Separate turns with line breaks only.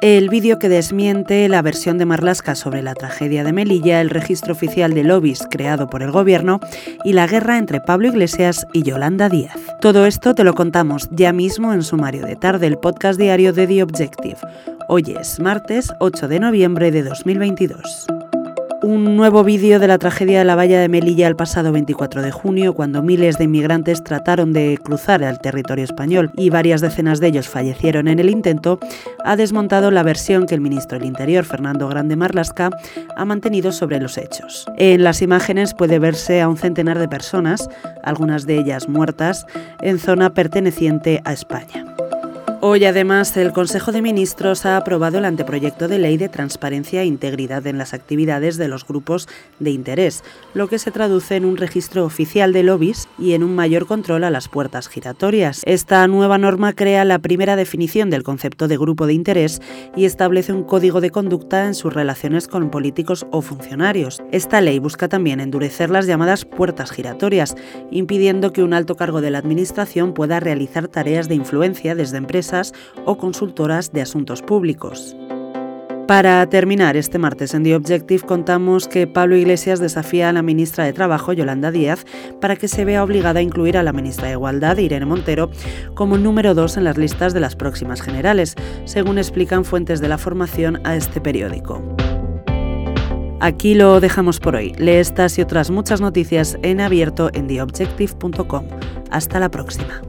el vídeo que desmiente la versión de Marlaska sobre la tragedia de Melilla, el registro oficial de lobbies creado por el gobierno y la guerra entre Pablo Iglesias y Yolanda Díaz. Todo esto te lo contamos ya mismo en Sumario de Tarde, el podcast diario de The Objective. Hoy es martes 8 de noviembre de 2022 un nuevo vídeo de la tragedia de la valla de Melilla el pasado 24 de junio, cuando miles de inmigrantes trataron de cruzar el territorio español y varias decenas de ellos fallecieron en el intento, ha desmontado la versión que el ministro del Interior, Fernando Grande Marlasca, ha mantenido sobre los hechos. En las imágenes puede verse a un centenar de personas, algunas de ellas muertas, en zona perteneciente a España. Hoy además el Consejo de Ministros ha aprobado el anteproyecto de ley de transparencia e integridad en las actividades de los grupos de interés, lo que se traduce en un registro oficial de lobbies y en un mayor control a las puertas giratorias. Esta nueva norma crea la primera definición del concepto de grupo de interés y establece un código de conducta en sus relaciones con políticos o funcionarios. Esta ley busca también endurecer las llamadas puertas giratorias, impidiendo que un alto cargo de la Administración pueda realizar tareas de influencia desde o consultoras de asuntos públicos. Para terminar, este martes en The Objective contamos que Pablo Iglesias desafía a la ministra de Trabajo, Yolanda Díaz, para que se vea obligada a incluir a la ministra de Igualdad, Irene Montero, como número dos en las listas de las próximas generales, según explican fuentes de la formación a este periódico. Aquí lo dejamos por hoy. Lee estas y otras muchas noticias en abierto en theobjective.com. Hasta la próxima.